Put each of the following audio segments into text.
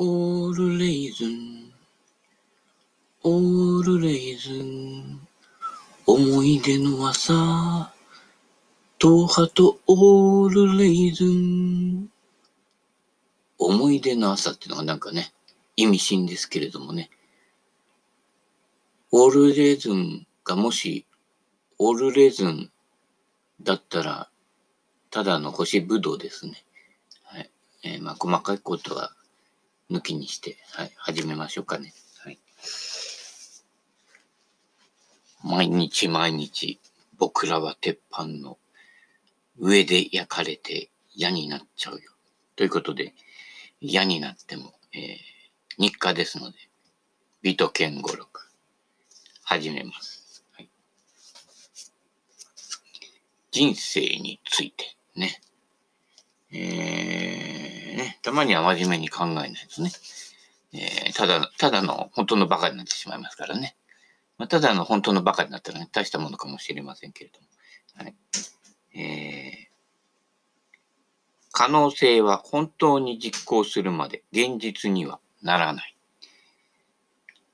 オールレイズン、オールレイズン、思い出の朝、トハとオールレイズン。思い出の朝っていうのはなんかね、意味深ですけれどもね。オールレーズンがもし、オールレーズンだったら、ただの干しぶどうですね。はい。えー、まあ、細かいことは抜きにして、はい、始めましょうかね。はい。毎日毎日、僕らは鉄板の上で焼かれて嫌になっちゃうよ。ということで、嫌になっても、えー、日課ですので、美と健語録、始めます、はい。人生についてね。えー、ね、たまには真面目に考えないとね。えー、ただ、ただの本当のバカになってしまいますからね。まあ、ただの本当のバカになったらね、大したものかもしれませんけれども。はい。えー、可能性は本当に実行するまで現実にはならない。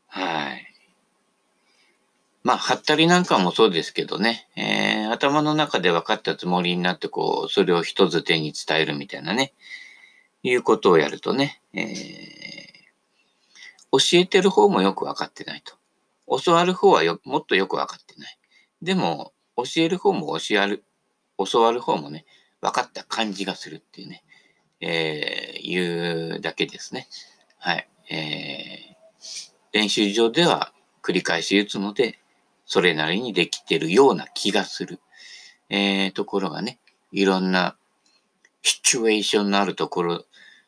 はい。まあ、はったりなんかもそうですけどね、えー、頭の中で分かったつもりになって、こう、それを人づてに伝えるみたいなね、いうことをやるとね、えー、教えてる方もよく分かってないと。教わる方はよもっとよく分かってない。でも、教える方も教わる、教わる方もね、分かった感じがするっていうね、えー、いうだけですね。はい。えー、練習場では繰り返し打つので、それなりにできてるような気がする。えー、ところがね、いろんなシチュエーションのあるところ、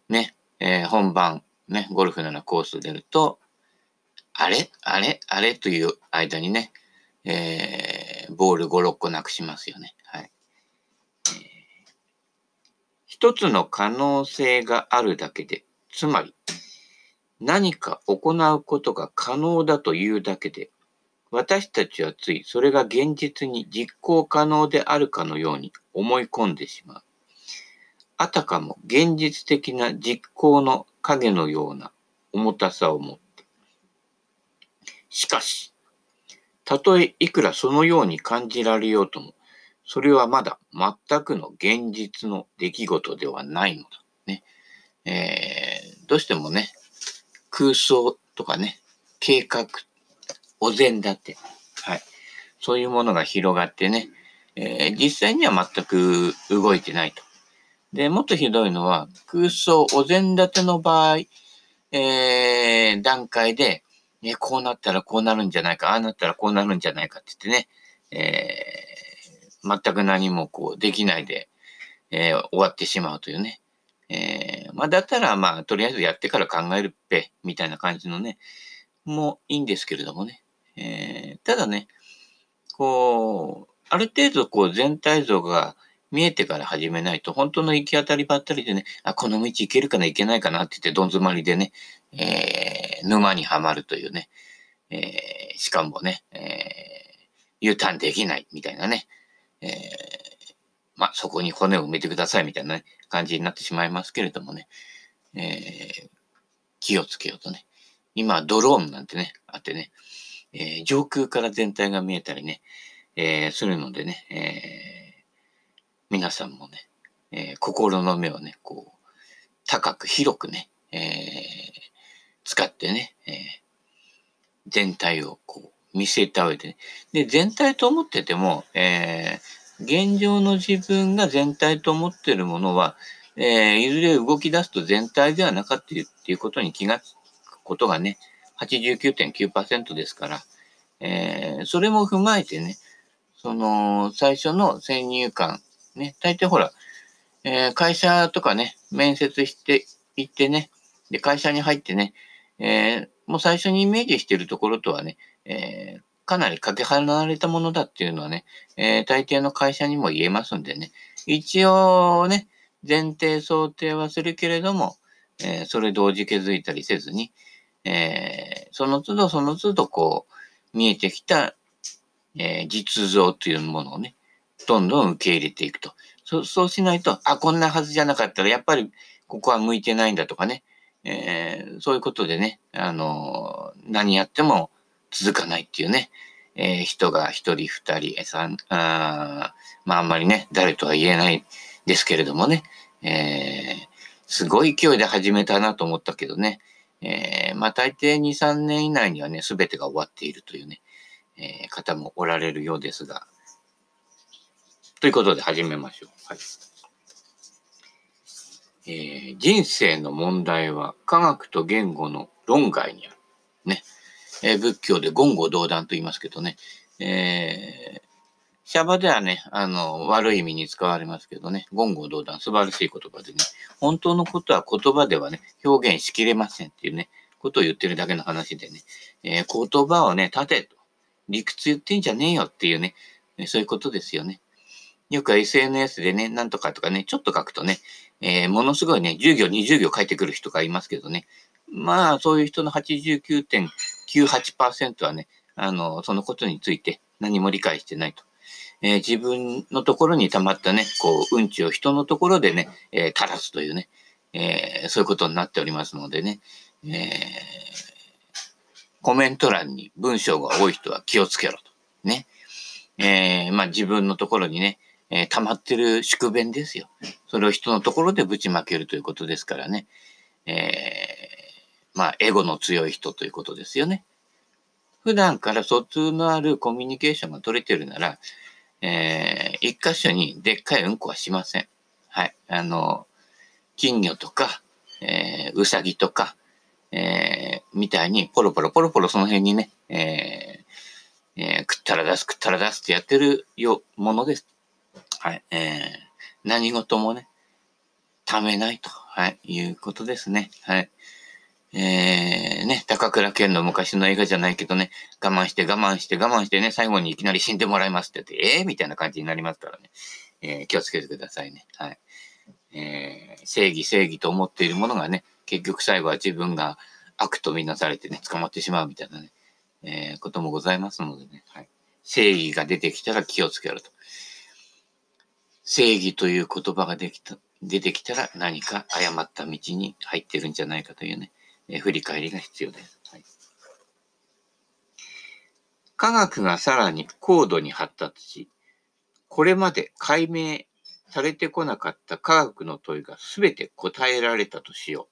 ね、えー、本番、ね、ゴルフのようなコースを出ると、あれ？あれ？あれ？という間にね、えー、ボール5、6個なくしますよね。はい。一つの可能性があるだけで、つまり、何か行うことが可能だというだけで、私たちはついそれが現実に実行可能であるかのように思い込んでしまう。あたかも現実的な実行の影のような重たさを持って。しかし、たとえいくらそのように感じられようとも、それはまだ全くの現実の出来事ではないのだ。ね。えー、どうしてもね、空想とかね、計画お膳立て。はい。そういうものが広がってね、えー、実際には全く動いてないと。で、もっとひどいのは、空想お膳立ての場合、えー、段階で、ね、こうなったらこうなるんじゃないか、ああなったらこうなるんじゃないかって言ってね、えー、全く何もこうできないで、えー、終わってしまうというね。えー、まあ、だったら、まあ、とりあえずやってから考えるっぺ、みたいな感じのね、もいいんですけれどもね。えー、ただね、こう、ある程度こう全体像が見えてから始めないと、本当の行き当たりばったりでね、あ、この道行けるかな、行けないかなって言って、どん詰まりでね、えー、沼にはまるというね、えー、しかもね、えー、U ターンできないみたいなね、えー、まあ、そこに骨を埋めてくださいみたいな、ね、感じになってしまいますけれどもね、えー、気をつけようとね。今、ドローンなんてね、あってね、えー、上空から全体が見えたりね、えー、するのでね、えー、皆さんもね、え心の目をね、こう、高く広くね、え使ってね、え全体をこう見せた上でね。で、全体と思ってても、え現状の自分が全体と思ってるものは、えいずれ動き出すと全体ではなかったっていうことに気がつくことがね、89.9%ですから、えー、それも踏まえてね、その、最初の先入観、ね、大抵ほら、えー、会社とかね、面接して行ってね、で、会社に入ってね、えー、もう最初にイメージしてるところとはね、えー、かなりかけ離れたものだっていうのはね、えー、大抵の会社にも言えますんでね、一応ね、前提想定はするけれども、えー、それ同時気づいたりせずに、えー、その都度その都度こう、見えてきた、えー、実像というものをね、どんどん受け入れていくと。そそうしないと、あ、こんなはずじゃなかったら、やっぱりここは向いてないんだとかね、えー、そういうことでね、あの、何やっても続かないっていうね、えー、人が一人二人、三、あまああんまりね、誰とは言えないですけれどもね、え、すごい勢いで始めたなと思ったけどね、え、まあ大抵2、3年以内にはね、すべてが終わっているというね、え、方もおられるようですが、ということで始めましょう。はい。えー、人生の問題は科学と言語の論外にある。ね。えー、仏教で言語道断と言いますけどね。えー、シャバではね、あの、悪い意味に使われますけどね、言語道断、素晴らしい言葉でね、本当のことは言葉ではね、表現しきれませんっていうね、ことを言ってるだけの話でね、えー、言葉をね、立てと、理屈言ってんじゃねえよっていうね、そういうことですよね。よく SNS でね、なんとかとかね、ちょっと書くとね、えー、ものすごいね、10行、20行書いてくる人がいますけどね。まあ、そういう人の89.98%はね、あの、そのことについて何も理解してないと。えー、自分のところに溜まったね、こう、うんちを人のところでね、えー、垂らすというね、えー、そういうことになっておりますのでね、えー、コメント欄に文章が多い人は気をつけろと。ね。えー、まあ自分のところにね、えー、溜まってる宿便ですよ。それを人のところでぶちまけるということですからね。えー、まあ、エゴの強い人ということですよね。普段から疎通のあるコミュニケーションが取れてるなら、えー、一箇所にでっかいうんこはしません。はい。あの、金魚とか、えー、うさぎとか、えー、みたいに、ポロポロポロポロその辺にね、えー、えー、食ったら出す、食ったら出すってやってるよ、ものです。はい。えー、何事もね、ためないと、はい、いうことですね。はい。えー、ね、高倉健の昔の映画じゃないけどね、我慢して我慢して我慢してね、最後にいきなり死んでもらいますって言って、えー、みたいな感じになりますからね。えー、気をつけてくださいね。はい。えー、正義正義と思っているものがね、結局最後は自分が悪とみなされてね、捕まってしまうみたいなね、えー、こともございますのでね、はい。正義が出てきたら気をつけろと。正義という言葉ができた、出てきたら何か誤った道に入ってるんじゃないかというね、え振り返りが必要です。はい、科学がさらに高度に発達し、これまで解明されてこなかった科学の問いが全て答えられたとしよ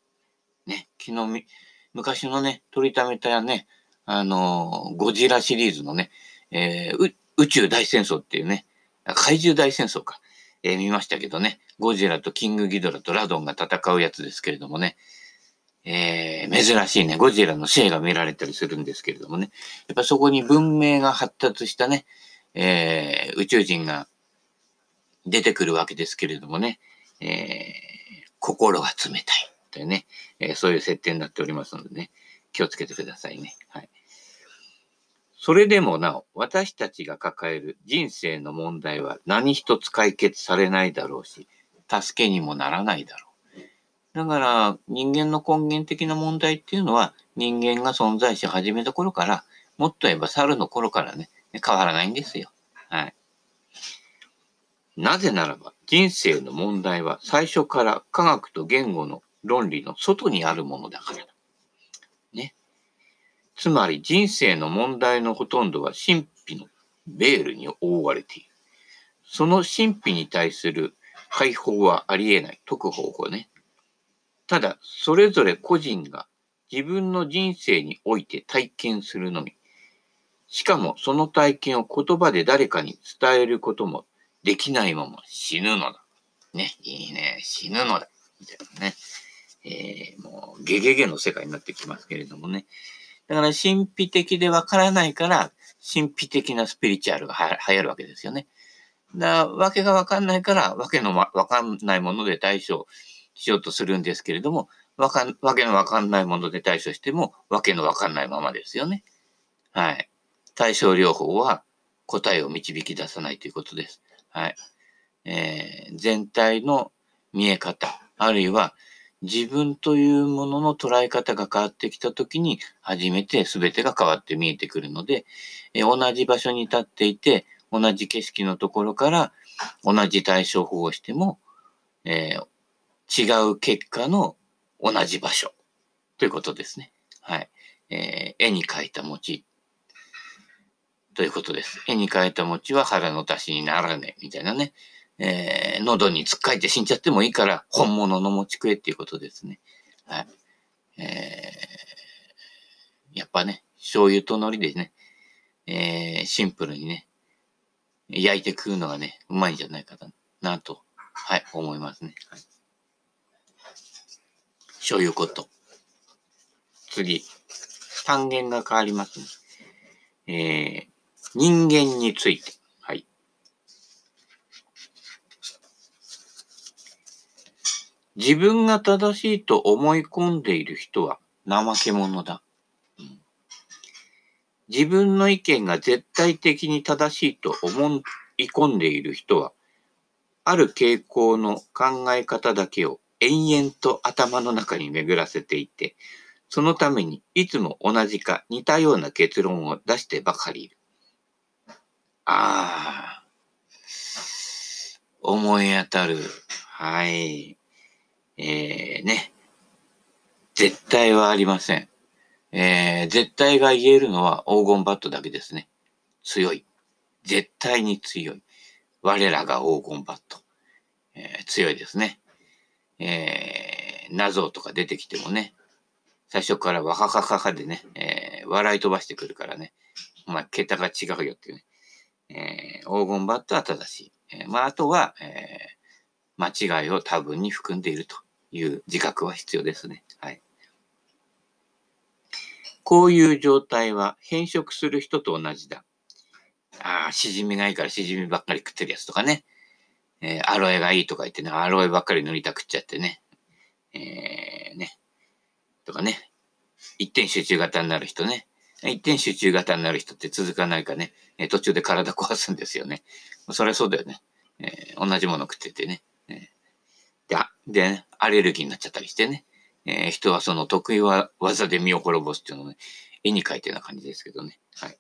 う。ね、昨日昔のね、取りためたね、あの、ゴジラシリーズのね、えー、宇宙大戦争っていうね、怪獣大戦争か。えー、見ましたけどね、ゴジラとキングギドラとラドンが戦うやつですけれどもね、えー、珍しいね、ゴジラのシェイが見られたりするんですけれどもね、やっぱそこに文明が発達したね、えー、宇宙人が出てくるわけですけれどもね、え、心が冷たいというね、え、そういう設定になっておりますのでね、気をつけてくださいね。はい。それでもなお、私たちが抱える人生の問題は何一つ解決されないだろうし、助けにもならないだろう。だから、人間の根源的な問題っていうのは、人間が存在し始めた頃から、もっと言えば猿の頃からね、変わらないんですよ。はい。なぜならば、人生の問題は最初から科学と言語の論理の外にあるものだからだ。つまり人生の問題のほとんどは神秘のベールに覆われている。その神秘に対する解放はあり得ない。解く方法ね。ただ、それぞれ個人が自分の人生において体験するのみ。しかもその体験を言葉で誰かに伝えることもできないまま死ぬのだ。ね、いいね、死ぬのだ。みたいなね。えー、もう、ゲゲゲの世界になってきますけれどもね。だから神秘的でわからないから、神秘的なスピリチュアルが流行るわけですよね。だわけがわかんないから、わけのわかんないもので対処しようとするんですけれども、わかん、わけのわかんないもので対処しても、わけのわかんないままですよね。はい。対症療法は答えを導き出さないということです。はい。えー、全体の見え方、あるいは自分というものの捉え方が変わってきたときに、初めて全てが変わって見えてくるので、え同じ場所に立っていて、同じ景色のところから同じ対処法をしても、えー、違う結果の同じ場所ということですね。はい。えー、絵に描いた餅ということです。絵に描いた餅は腹の足しにならねえ、みたいなね。えー、喉につっかえて死んじゃってもいいから、本物の餅食えっていうことですね。はい。えー、やっぱね、醤油と海苔でね、えー、シンプルにね、焼いて食うのがね、うまいんじゃないかな、と、はい、思いますね。はい、醤油こと。次、単元が変わりますね。えー、人間について。はい。自分が正しいと思い込んでいる人は怠け者だ。自分の意見が絶対的に正しいと思い込んでいる人は、ある傾向の考え方だけを延々と頭の中に巡らせていて、そのためにいつも同じか似たような結論を出してばかりいる。ああ、思い当たる。はい。えー、ね。絶対はありません。えー、絶対が言えるのは黄金バットだけですね。強い。絶対に強い。我らが黄金バット。えー、強いですね。えー、謎とか出てきてもね、最初からわははははでね、えー、笑い飛ばしてくるからね、お前、桁が違うよっていうね。えー、黄金バットは正しい。えー、まあ、あとは、えー、間違いを多分に含んでいるという自覚は必要ですね。はい。こういう状態は変色する人と同じだ。ああ、しじみがいいからしじみばっかり食ってるやつとかね。えー、アロエがいいとか言ってね、アロエばっかり塗りたくっちゃってね。えー、ね。とかね。一点集中型になる人ね。一点集中型になる人って続かないかね、え途中で体壊すんですよね。そりゃそうだよね。えー、同じもの食っててね。で、で、ね、アレルギーになっちゃったりしてね。えー、人はその得意は技で身を滅ぼすっていうのをね、絵に描いてような感じですけどね。はい。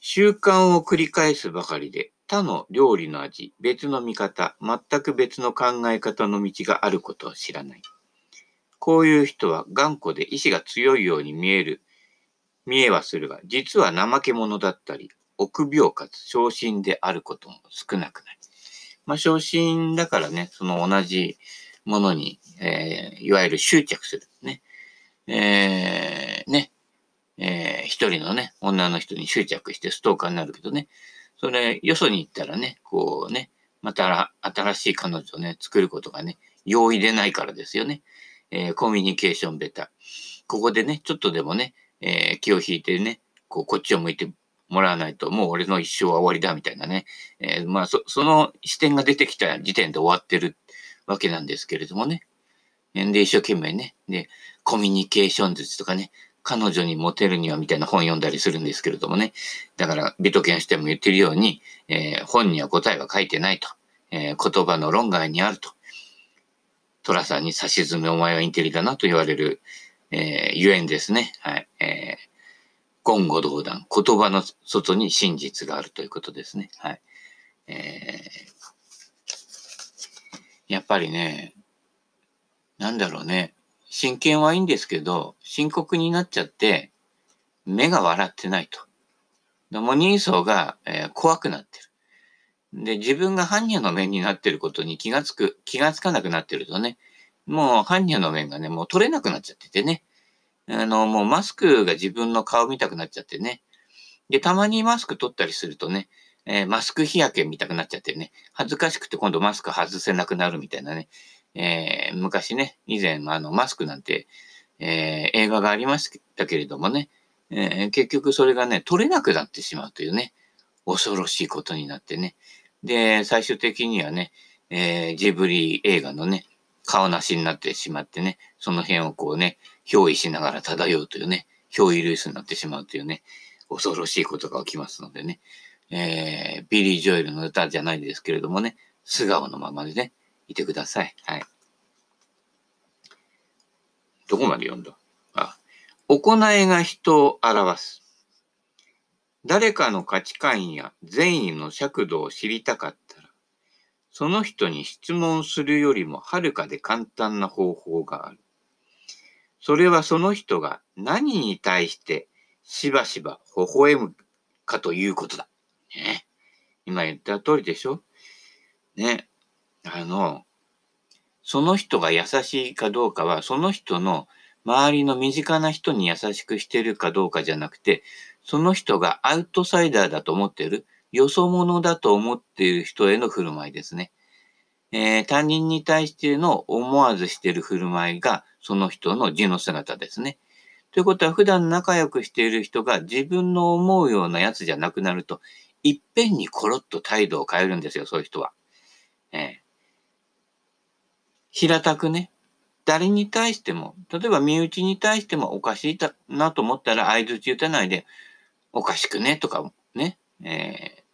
習慣を繰り返すばかりで、他の料理の味、別の見方、全く別の考え方の道があることを知らない。こういう人は頑固で意志が強いように見える、見えはするが、実は怠け者だったり、臆病かつ昇進であることも少なくない。まあ、昇進だからね、その同じものに、えー、いわゆる執着する。ね。えー、ね。えー、一人のね、女の人に執着してストーカーになるけどね。それ、よそに行ったらね、こうね、また新しい彼女をね、作ることがね、容易でないからですよね。えー、コミュニケーションベタ。ここでね、ちょっとでもね、えー、気を引いてね、こう、こっちを向いてもらわないと、もう俺の一生は終わりだ、みたいなね。えー、まあ、そ、その視点が出てきた時点で終わってるわけなんですけれどもね。で、一生懸命ね、で、コミュニケーション術とかね、彼女にモテるにはみたいな本読んだりするんですけれどもね。だから、美トケンしても言ってるように、えー、本には答えは書いてないと。えー、言葉の論外にあると。寅さんに差し詰めお前はインテリだなと言われる、えー、ゆえんですね。はい。えー、言語道断。言葉の外に真実があるということですね。はい。えー、やっぱりね、なんだろうね。真剣はいいんですけど、深刻になっちゃって、目が笑ってないと。でも人相が、えー、怖くなってる。で、自分が犯人の面になってることに気がつく、気がつかなくなってるとね、もう犯人の面がね、もう取れなくなっちゃっててね。あの、もうマスクが自分の顔見たくなっちゃってね。で、たまにマスク取ったりするとね、えー、マスク日焼け見たくなっちゃってね、恥ずかしくて今度マスク外せなくなるみたいなね。えー、昔ね、以前、あの、マスクなんて、えー、映画がありましたけれどもね、え結局それがね、取れなくなってしまうというね、恐ろしいことになってね。で、最終的にはね、えー、ジブリ映画のね、顔なしになってしまってね、その辺をこうね、憑依しながら漂うというね、憑依ルースになってしまうというね、恐ろしいことが起きますのでね、えー、ビリー・ジョエルの歌じゃないですけれどもね、素顔のままでね、いてください。はい。どこまで読んだ？あ、行いが人を表す。誰かの価値観や善意の尺度を知りたかった、その人に質問するよりもはるかで簡単な方法がある。それはその人が何に対してしばしば微笑むかということだ。ね。今言った通りでしょね。あの、その人が優しいかどうかは、その人の周りの身近な人に優しくしてるかどうかじゃなくて、その人がアウトサイダーだと思ってる、よそ者だと思っている人への振る舞いですね。えー、他人に対しての思わずしている振る舞いが、その人の字の姿ですね。ということは、普段仲良くしている人が自分の思うようなやつじゃなくなると、いっぺんにコロッと態度を変えるんですよ、そういう人は。えー、平たくね、誰に対しても、例えば身内に対してもおかしいなと思ったら相槌打たないで、おかしくねとかね、えー、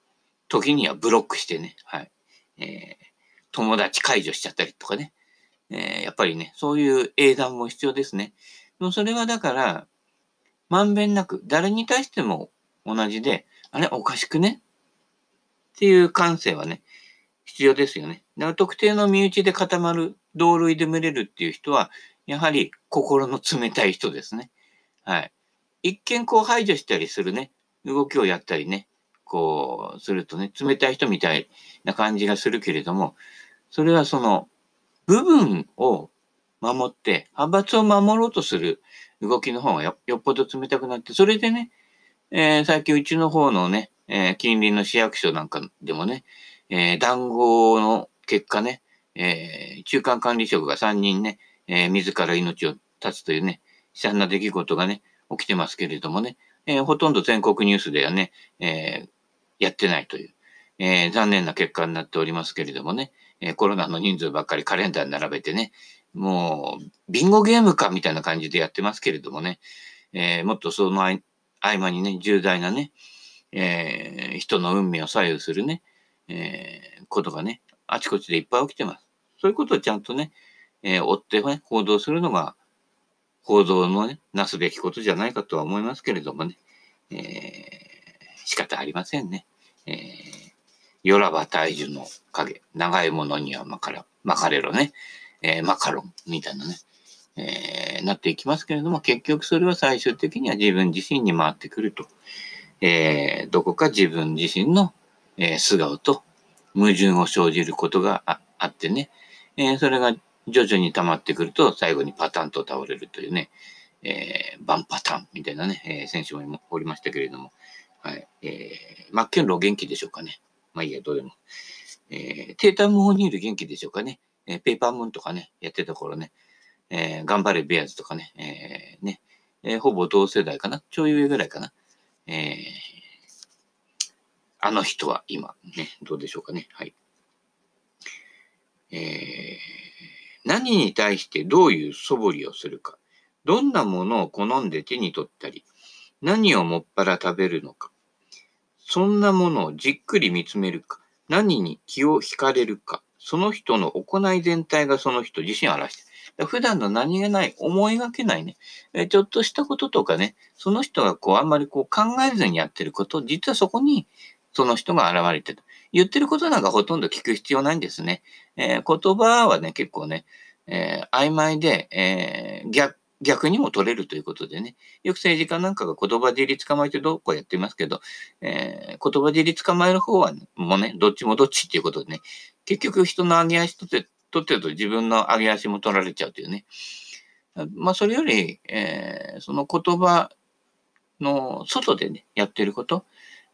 時にはブロックしてね、はい。えー、友達解除しちゃったりとかね、えー、やっぱりね、そういう英断も必要ですね。もそれはだから、まんべんなく、誰に対しても同じで、あれ、おかしくね？っていう感性はね、必要ですよね。だから特定の身内で固まる、同類で群れるっていう人は、やはり心の冷たい人ですね。はい。一見こう排除したりするね、動きをやったりね、こうするとね、冷たい人みたいな感じがするけれども、それはその部分を守って、派閥を守ろうとする動きの方がよっぽど冷たくなって、それでね、えー、最近うちの方のね、えー、近隣の市役所なんかでもね、えー、談合の結果ね、えー、中間管理職が3人ね、えー、自ら命を絶つというね、悲惨な出来事がね、起きてますけれどもね、えー、ほとんど全国ニュースではね、えー、やってないという、えー、残念な結果になっておりますけれどもね、えー、コロナの人数ばっかりカレンダーに並べてね、もう、ビンゴゲームかみたいな感じでやってますけれどもね、えー、もっとその合間にね、重大なね、えー、人の運命を左右するね、えー、ことがね、あちこちでいっぱい起きてます。そういうことをちゃんとね、えー、追ってね、行動するのが、報道のね、なすべきことじゃないかとは思いますけれどもね、えー、仕方ありませんね。えー、よらば大樹の影、長いものには巻かれ巻かれろね。えー、マカロンみたいなね、えー、なっていきますけれども、結局それは最終的には自分自身に回ってくると。えー、どこか自分自身の、えー、素顔と矛盾を生じることがあってね、えー、それが徐々に溜まってくると最後にパタンと倒れるというね、えー、バンパタンみたいなね、えー、選手もおりましたけれども、はい。えー、マッケンロー元気でしょうかね。まあいいや、どうでも。えー、テータム・オニール元気でしょうかね。えー、ペーパームーンとかね、やってた頃ね、えー、頑張れベアーズとかね、えー、ね、えー、ほぼ同世代かな、ちょい上ぐらいかな。えー、あの人は今、ね、どうでしょうかね。はい。えー、何に対してどういう素振りをするか、どんなものを好んで手に取ったり、何をもっぱら食べるのか、そんなものをじっくり見つめるか、何に気を惹かれるか、その人の行い全体がその人自身を表してる。普段の何気ない、思いがけないね、えちょっとしたこととかね、その人がこうあんまりこう考えずにやってること、実はそこにその人が現れてる。言ってることなんかほとんど聞く必要ないんですね。えー、言葉はね、結構ね、えー、曖昧で、えー、逆、逆にも取れるということでね、よく政治家なんかが言葉尻捕まえてどうこうやってますけど、えー、言葉尻捕まえる方は、ね、もうね、どっちもどっちっていうことでね、結局人の上げ足取って、取ってると自分の上げ足も取られちゃうというね。まあ、それより、えー、その言葉の外でね、やってること、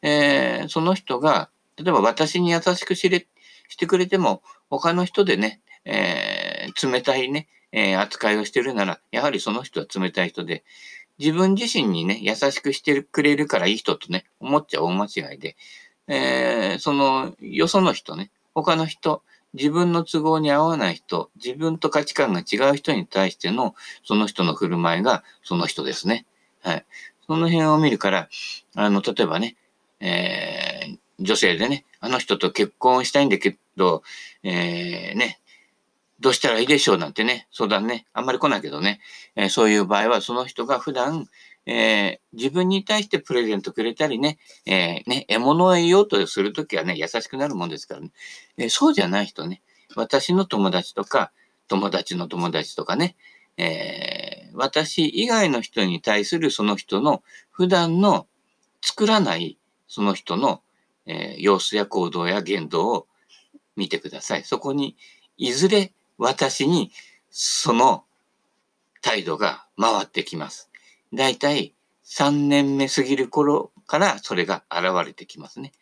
えー、その人が、例えば私に優しくしれしてくれても、他の人でね、えー、冷たいね、えー、扱いをしてるなら、やはりその人は冷たい人で、自分自身にね、優しくしてくれるからいい人とね、思っちゃ大間違いで、えー、その、よその人ね、他の人、自分の都合に合わない人、自分と価値観が違う人に対しての、その人の振る舞いが、その人ですね。はい。その辺を見るから、あの、例えばね、えー、女性でね、あの人と結婚したいんだけど、えー、ね、どうしたらいいでしょうなんてね、相談ね、あんまり来ないけどね、えー、そういう場合はその人が普段、えー、自分に対してプレゼントくれたりね、えー、ね、獲物を得ようとするときはね、優しくなるもんですからね、え、そうじゃない人ね、私の友達とか、友達の友達とかね、え、私以外の人に対するその人の普段の作らないその人の、え、様子や行動や言動を見てください。そこに、いずれ私にその態度が回ってきます。だいたい3年目過ぎる頃からそれが現れてきますね。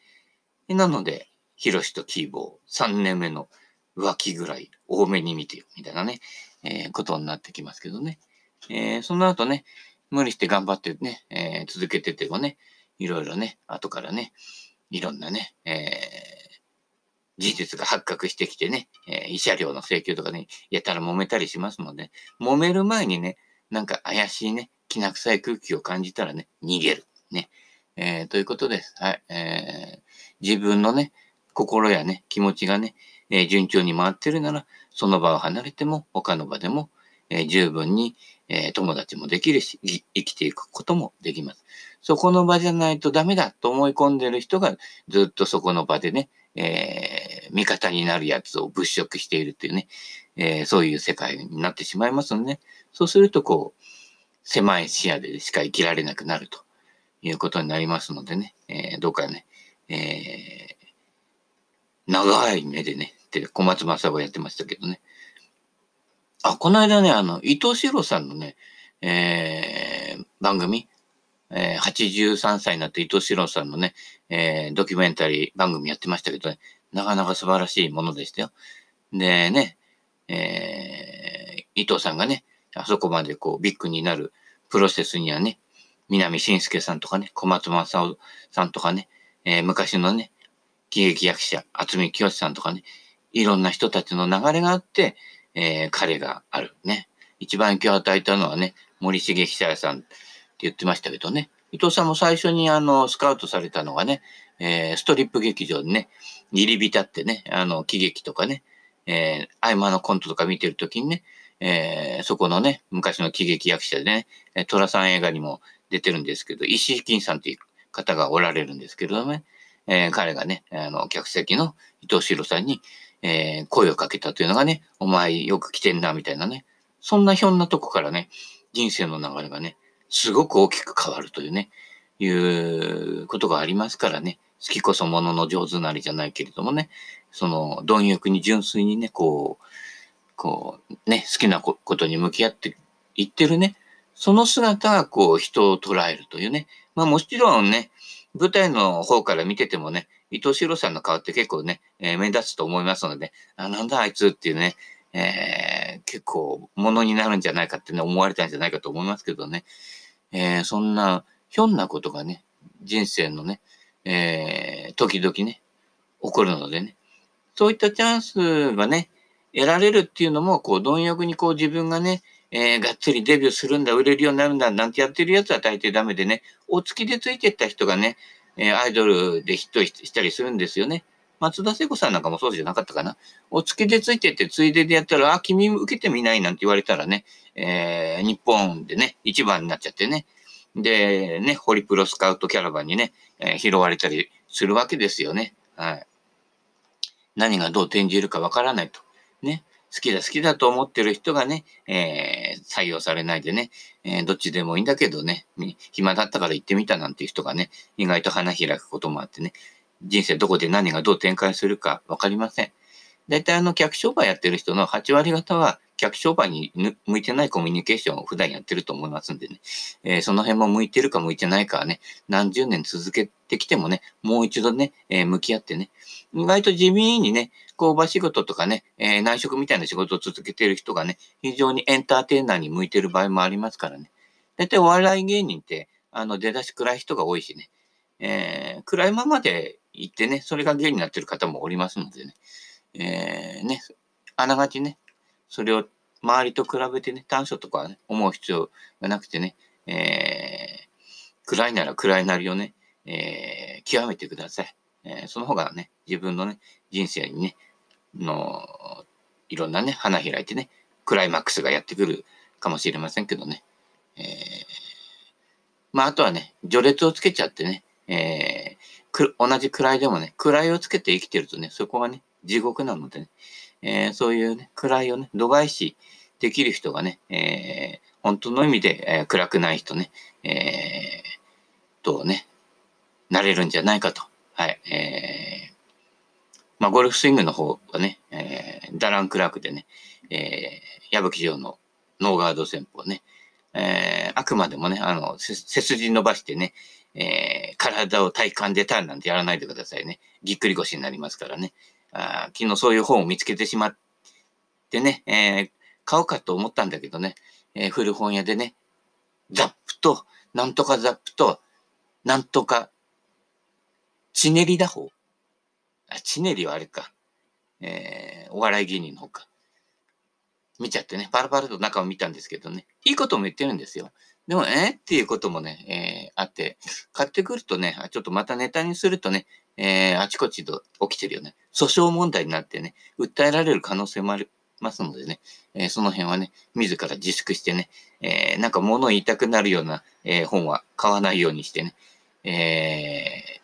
なので、ヒロシとキーボー3年目の浮気ぐらい多めに見てよ、みたいなね、えー、ことになってきますけどね。えー、その後ね、無理して頑張ってね、えー、続けててもね、いろいろね、後からね、いろんなね、えー、事実が発覚してきてね、えー、慰謝料の請求とかね、やったら揉めたりしますので、揉める前にね、なんか怪しいね、きな臭い空気を感じたらね、逃げる。ね。えー、ということです。はい。えー、自分のね、心やね、気持ちがね、えー、順調に回ってるなら、その場を離れても、他の場でも、えー、十分に、えー、友達もできるし、生きていくこともできます。そこの場じゃないとダメだと思い込んでる人が、ずっとそこの場でね、えー、味方になるやつを物色しているっていうね、えー、そういう世界になってしまいますので、ね、そうするとこう、狭い視野でしか生きられなくなるということになりますのでね、えー、どうかね、えー、長い目でね、って小松正夫やってましたけどね。あ、この間ね、あの、伊藤四郎さんのね、えー、番組、えー、83歳になって伊藤四郎さんのね、えー、ドキュメンタリー番組やってましたけどね、なかなか素晴らしいものでしたよ。でね、えー、伊藤さんがね、あそこまでこうビッグになるプロセスにはね、南信介さんとかね、小松正夫さんとかね、えー、昔のね、喜劇役者、厚見清さんとかね、いろんな人たちの流れがあって、えー、彼があるね。一番影響を与えたのはね、森重久彌さんって言ってましたけどね。伊藤さんも最初にあの、スカウトされたのがね、えー、ストリップ劇場にね、入り浸ってね、あの、喜劇とかね、えー、合間のコントとか見てるときにね、えー、そこのね、昔の喜劇役者でね、寅さん映画にも出てるんですけど、石井金さんという方がおられるんですけれどもね、えー、彼がね、あの、客席の伊藤四郎さんに、えー、声をかけたというのがね、お前よく来てんな、みたいなね。そんなひょんなとこからね、人生の流れがね、すごく大きく変わるというね、いうことがありますからね、好きこそものの上手なりじゃないけれどもね、その、貪欲に純粋にね、こう、こう、ね、好きなことに向き合っていってるね、その姿がこう人を捉えるというね。まあもちろんね、舞台の方から見ててもね、伊藤四郎さんの顔って結構ね、えー、目立つと思いますので、あ、なんだあいつっていうね、えー、結構物になるんじゃないかってね、思われたんじゃないかと思いますけどね、えー、そんな、ひょんなことがね、人生のね、えー、時々ね、起こるのでね、そういったチャンスがね、得られるっていうのも、こう、貪欲にこう自分がね、えー、がっつりデビューするんだ、売れるようになるんだ、なんてやってるやつは大抵ダメでね、お付きでついてった人がね、えー、アイドルでヒットしたりするんですよね。松田聖子さんなんかもそうじゃなかったかな。お付きでついてって、ついででやったら、あ、君受けてみないなんて言われたらね、えー、日本でね、一番になっちゃってね。で、ね、ホリプロスカウトキャラバンにね、えー、拾われたりするわけですよね。はい。何がどう転じるかわからないと。ね。好きだ好きだと思ってる人がね、えー、採用されないでね、えー、どっちでもいいんだけどね、暇だったから行ってみたなんていう人がね、意外と花開くこともあってね、人生どこで何がどう展開するかわかりません。大体あの客商売やってる人の8割方は客商売に向いてないコミュニケーションを普段やってると思いますんでね、えー、その辺も向いてるか向いてないかはね、何十年続けてきてもね、もう一度ね、えー、向き合ってね、意外と地味にね、工場仕事とかね、えー、内職みたいな仕事を続けてる人がね、非常にエンターテイナーに向いてる場合もありますからね。大体お笑い芸人って、あの、出だし暗い人が多いしね、えー、暗いままで行ってね、それが芸になってる方もおりますのでね、えー、ね、あながちね、それを周りと比べてね、短所とかね、思う必要がなくてね、えー、暗いなら暗いなりをね、えー、極めてください。えー、その方がね、自分のね、人生にね、の、いろんなね、花開いてね、クライマックスがやってくるかもしれませんけどね。えー、まあ、あとはね、序列をつけちゃってね、えー、同じ位でもね、位をつけて生きてるとね、そこがね、地獄なのでね、えー、そういうね、位をね、度外視できる人がね、えー、本当の意味で、えー、暗くない人ね、えー、とね、なれるんじゃないかと。はい。えー、まあ、ゴルフスイングの方はね、えー、ダラン・クラークでね、えー、矢吹城のノーガード戦法ね、えー、あくまでもね、あの、背筋伸ばしてね、えー、体を体幹でターンなんてやらないでくださいね。ぎっくり腰になりますからね。あ昨日そういう本を見つけてしまってね、えー、買おうかと思ったんだけどね、えー、古本屋でね、ザップと、なんとかザップと、なんとか、チネリ打法あ、チネリはあれか。えー、お笑い芸人の方か。見ちゃってね、パラパラと中を見たんですけどね、いいことも言ってるんですよ。でも、え、っていうこともね、えー、あって、買ってくるとね、ちょっとまたネタにするとね、えー、あちこちと起きてるよね。訴訟問題になってね、訴えられる可能性もありますのでね、えー、その辺はね、自ら自粛してね、えー、なんか物言いたくなるような、えー、本は買わないようにしてね、え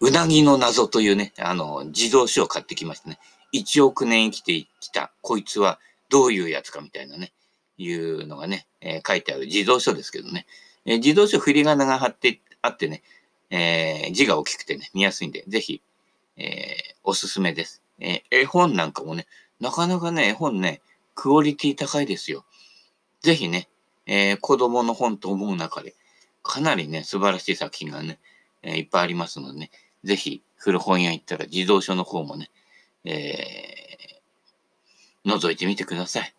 ー、うなぎの謎というね、あの、児童書を買ってきましたね。1億年生きてきた、こいつはどういうやつかみたいなね、いうのがね、えー、書いてある児童書ですけどね。えー、児童書振り仮名が貼ってあってね、えー、字が大きくてね、見やすいんで、ぜひ、え、おすすめです。え、絵本なんかもね、なかなかね、絵本ね、クオリティ高いですよ。ぜひね、え、子供の本と思う中で、かなりね、素晴らしい作品がね、え、いっぱいありますのでね、ぜひ、古本屋行ったら児童書の方もね、え、覗いてみてください。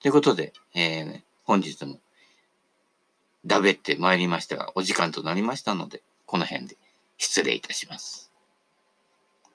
ということで、えー、本日も、だべって参りましたが、お時間となりましたので、この辺で失礼いたします。